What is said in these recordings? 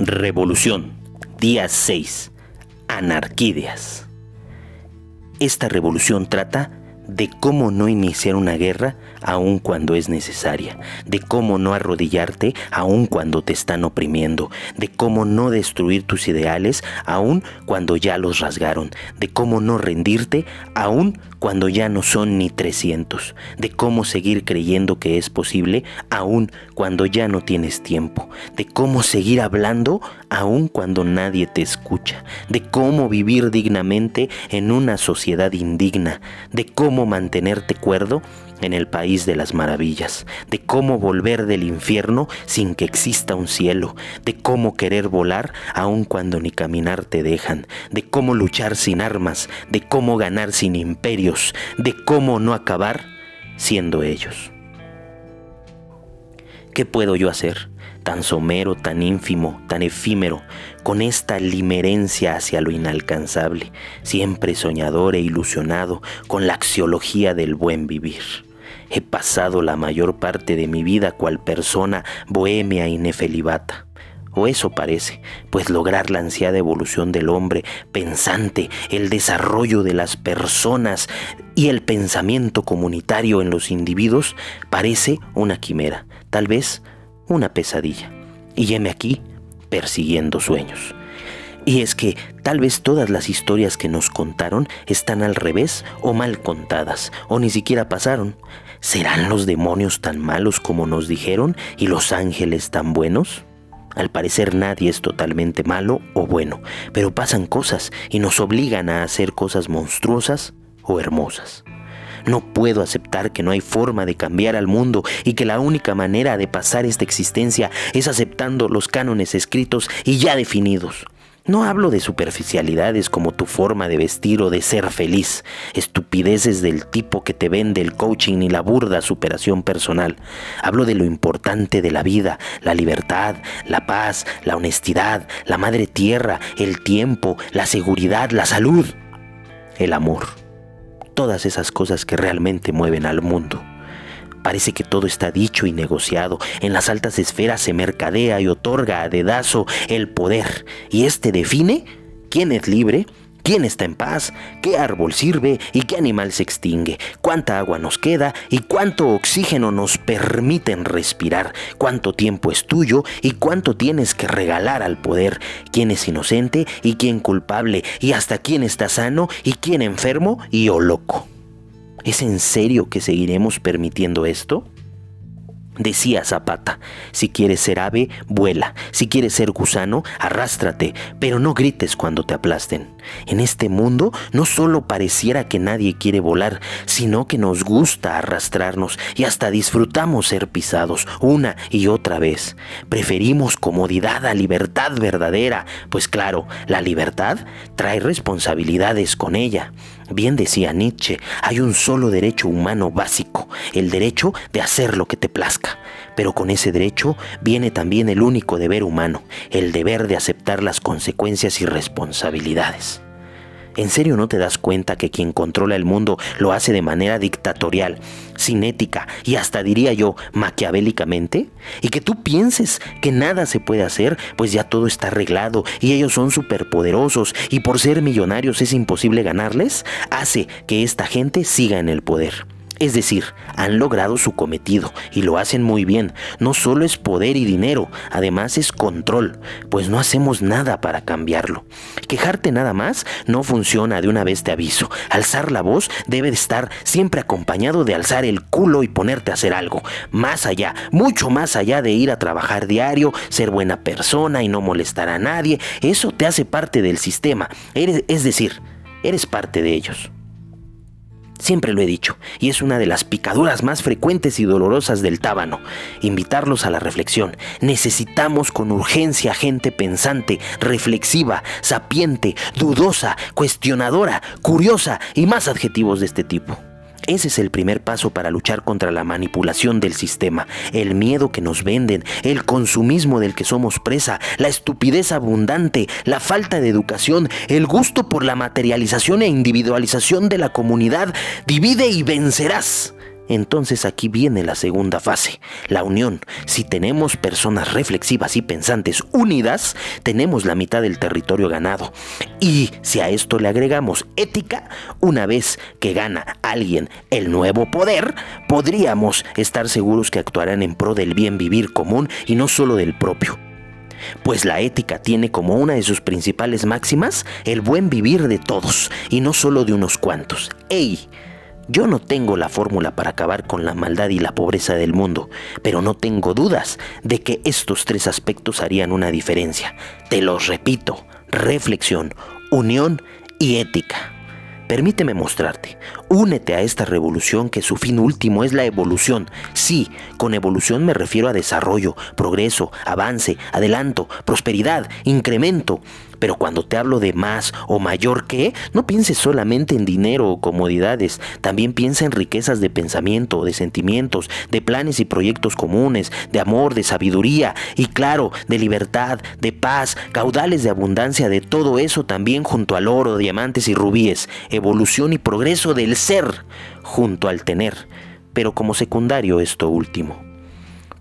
Revolución, día 6. Anarquídeas. Esta revolución trata de cómo no iniciar una guerra aun cuando es necesaria, de cómo no arrodillarte aun cuando te están oprimiendo, de cómo no destruir tus ideales aun cuando ya los rasgaron, de cómo no rendirte aun cuando ya no son ni 300, de cómo seguir creyendo que es posible aun cuando ya no tienes tiempo, de cómo seguir hablando aun cuando nadie te escucha, de cómo vivir dignamente en una sociedad indigna, de cómo mantenerte cuerdo en el país de las maravillas, de cómo volver del infierno sin que exista un cielo, de cómo querer volar aun cuando ni caminar te dejan, de cómo luchar sin armas, de cómo ganar sin imperios, de cómo no acabar siendo ellos. ¿Qué puedo yo hacer? Tan somero, tan ínfimo, tan efímero, con esta limerencia hacia lo inalcanzable, siempre soñador e ilusionado con la axiología del buen vivir. He pasado la mayor parte de mi vida cual persona bohemia y nefelibata. O eso parece, pues lograr la ansiada evolución del hombre pensante, el desarrollo de las personas y el pensamiento comunitario en los individuos parece una quimera, tal vez una pesadilla. Y heme aquí persiguiendo sueños. Y es que tal vez todas las historias que nos contaron están al revés o mal contadas, o ni siquiera pasaron. ¿Serán los demonios tan malos como nos dijeron y los ángeles tan buenos? Al parecer nadie es totalmente malo o bueno, pero pasan cosas y nos obligan a hacer cosas monstruosas o hermosas. No puedo aceptar que no hay forma de cambiar al mundo y que la única manera de pasar esta existencia es aceptando los cánones escritos y ya definidos. No hablo de superficialidades como tu forma de vestir o de ser feliz, estupideces del tipo que te vende el coaching y la burda superación personal. Hablo de lo importante de la vida, la libertad, la paz, la honestidad, la madre tierra, el tiempo, la seguridad, la salud, el amor todas esas cosas que realmente mueven al mundo. Parece que todo está dicho y negociado. En las altas esferas se mercadea y otorga a dedazo el poder. Y este define quién es libre quién está en paz, qué árbol sirve y qué animal se extingue, cuánta agua nos queda y cuánto oxígeno nos permiten respirar, cuánto tiempo es tuyo y cuánto tienes que regalar al poder, quién es inocente y quién culpable, y hasta quién está sano y quién enfermo y o loco. ¿Es en serio que seguiremos permitiendo esto? Decía Zapata, si quieres ser ave, vuela, si quieres ser gusano, arrástrate, pero no grites cuando te aplasten. En este mundo no solo pareciera que nadie quiere volar, sino que nos gusta arrastrarnos y hasta disfrutamos ser pisados una y otra vez. Preferimos comodidad a libertad verdadera, pues claro, la libertad trae responsabilidades con ella. Bien decía Nietzsche, hay un solo derecho humano básico, el derecho de hacer lo que te plazca. Pero con ese derecho viene también el único deber humano, el deber de aceptar las consecuencias y responsabilidades. ¿En serio no te das cuenta que quien controla el mundo lo hace de manera dictatorial, sin ética y hasta diría yo maquiavélicamente? Y que tú pienses que nada se puede hacer, pues ya todo está arreglado y ellos son superpoderosos y por ser millonarios es imposible ganarles, hace que esta gente siga en el poder. Es decir, han logrado su cometido y lo hacen muy bien. No solo es poder y dinero, además es control, pues no hacemos nada para cambiarlo. Quejarte nada más no funciona, de una vez te aviso. Alzar la voz debe estar siempre acompañado de alzar el culo y ponerte a hacer algo. Más allá, mucho más allá de ir a trabajar diario, ser buena persona y no molestar a nadie. Eso te hace parte del sistema. es decir, eres parte de ellos. Siempre lo he dicho, y es una de las picaduras más frecuentes y dolorosas del tábano, invitarlos a la reflexión. Necesitamos con urgencia gente pensante, reflexiva, sapiente, dudosa, cuestionadora, curiosa y más adjetivos de este tipo. Ese es el primer paso para luchar contra la manipulación del sistema, el miedo que nos venden, el consumismo del que somos presa, la estupidez abundante, la falta de educación, el gusto por la materialización e individualización de la comunidad. Divide y vencerás. Entonces aquí viene la segunda fase, la unión. Si tenemos personas reflexivas y pensantes unidas, tenemos la mitad del territorio ganado. Y si a esto le agregamos ética, una vez que gana alguien el nuevo poder, podríamos estar seguros que actuarán en pro del bien vivir común y no solo del propio. Pues la ética tiene como una de sus principales máximas el buen vivir de todos y no solo de unos cuantos. ¡Ey! Yo no tengo la fórmula para acabar con la maldad y la pobreza del mundo, pero no tengo dudas de que estos tres aspectos harían una diferencia. Te los repito, reflexión, unión y ética. Permíteme mostrarte. Únete a esta revolución que su fin último es la evolución. Sí, con evolución me refiero a desarrollo, progreso, avance, adelanto, prosperidad, incremento. Pero cuando te hablo de más o mayor que, no pienses solamente en dinero o comodidades, también piensa en riquezas de pensamiento, de sentimientos, de planes y proyectos comunes, de amor, de sabiduría y claro, de libertad, de paz, caudales de abundancia, de todo eso también junto al oro, diamantes y rubíes, evolución y progreso del ser junto al tener, pero como secundario esto último.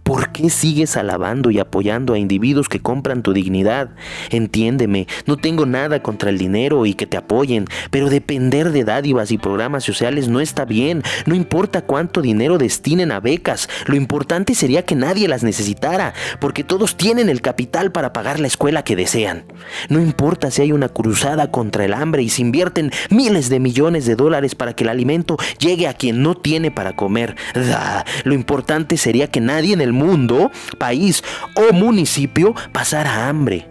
¿Por qué sigues alabando y apoyando a individuos que compran tu dignidad? Entiéndeme, no tengo nada contra el dinero y que te apoyen, pero depender de dádivas y programas sociales no está bien. No importa cuánto dinero destinen a becas, lo importante sería que nadie las necesitara, porque todos tienen el capital para pagar la escuela que desean. No importa si hay una cruzada contra el hambre y se invierten miles de millones de dólares para que el alimento llegue a quien no tiene para comer. lo importante sería que nadie en el mundo, país o municipio pasara hambre.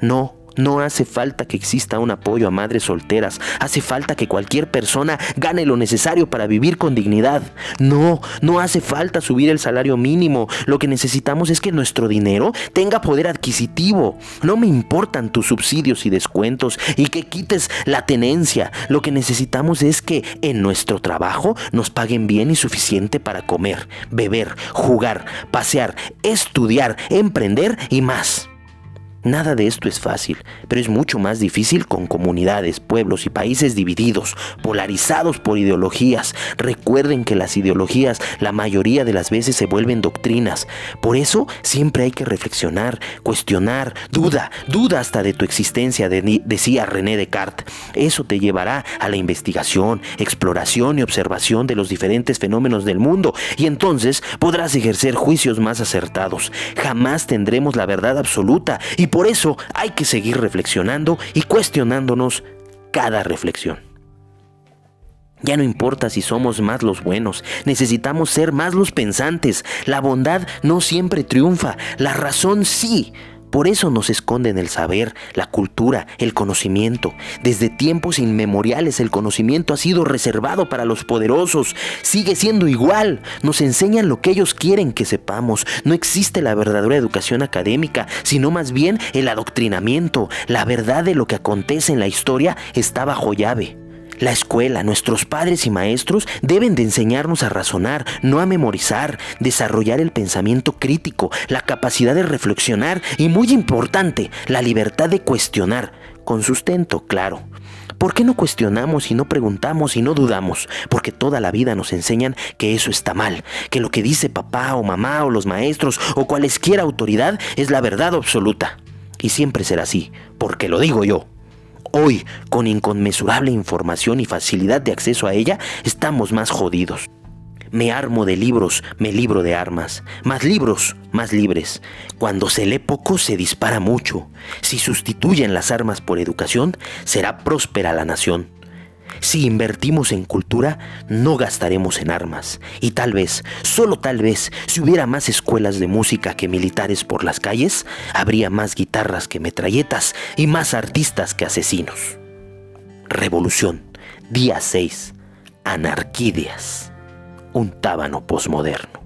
No, no hace falta que exista un apoyo a madres solteras, hace falta que cualquier persona gane lo necesario para vivir con dignidad. No, no hace falta subir el salario mínimo, lo que necesitamos es que nuestro dinero tenga poder adquisitivo. No me importan tus subsidios y descuentos y que quites la tenencia, lo que necesitamos es que en nuestro trabajo nos paguen bien y suficiente para comer, beber, jugar, pasear, estudiar, emprender y más. Nada de esto es fácil, pero es mucho más difícil con comunidades, pueblos y países divididos, polarizados por ideologías. Recuerden que las ideologías la mayoría de las veces se vuelven doctrinas. Por eso siempre hay que reflexionar, cuestionar, duda, duda hasta de tu existencia, decía René Descartes. Eso te llevará a la investigación, exploración y observación de los diferentes fenómenos del mundo y entonces podrás ejercer juicios más acertados. Jamás tendremos la verdad absoluta y por eso hay que seguir reflexionando y cuestionándonos cada reflexión. Ya no importa si somos más los buenos, necesitamos ser más los pensantes. La bondad no siempre triunfa, la razón sí. Por eso nos esconden el saber, la cultura, el conocimiento. Desde tiempos inmemoriales el conocimiento ha sido reservado para los poderosos. Sigue siendo igual. Nos enseñan lo que ellos quieren que sepamos. No existe la verdadera educación académica, sino más bien el adoctrinamiento. La verdad de lo que acontece en la historia está bajo llave. La escuela, nuestros padres y maestros deben de enseñarnos a razonar, no a memorizar, desarrollar el pensamiento crítico, la capacidad de reflexionar y, muy importante, la libertad de cuestionar, con sustento, claro. ¿Por qué no cuestionamos y no preguntamos y no dudamos? Porque toda la vida nos enseñan que eso está mal, que lo que dice papá o mamá o los maestros o cualesquiera autoridad es la verdad absoluta. Y siempre será así, porque lo digo yo. Hoy, con inconmensurable información y facilidad de acceso a ella, estamos más jodidos. Me armo de libros, me libro de armas. Más libros, más libres. Cuando se lee poco, se dispara mucho. Si sustituyen las armas por educación, será próspera la nación. Si invertimos en cultura, no gastaremos en armas. Y tal vez, solo tal vez, si hubiera más escuelas de música que militares por las calles, habría más guitarras que metralletas y más artistas que asesinos. Revolución, día 6, Anarquídeas, un tábano posmoderno.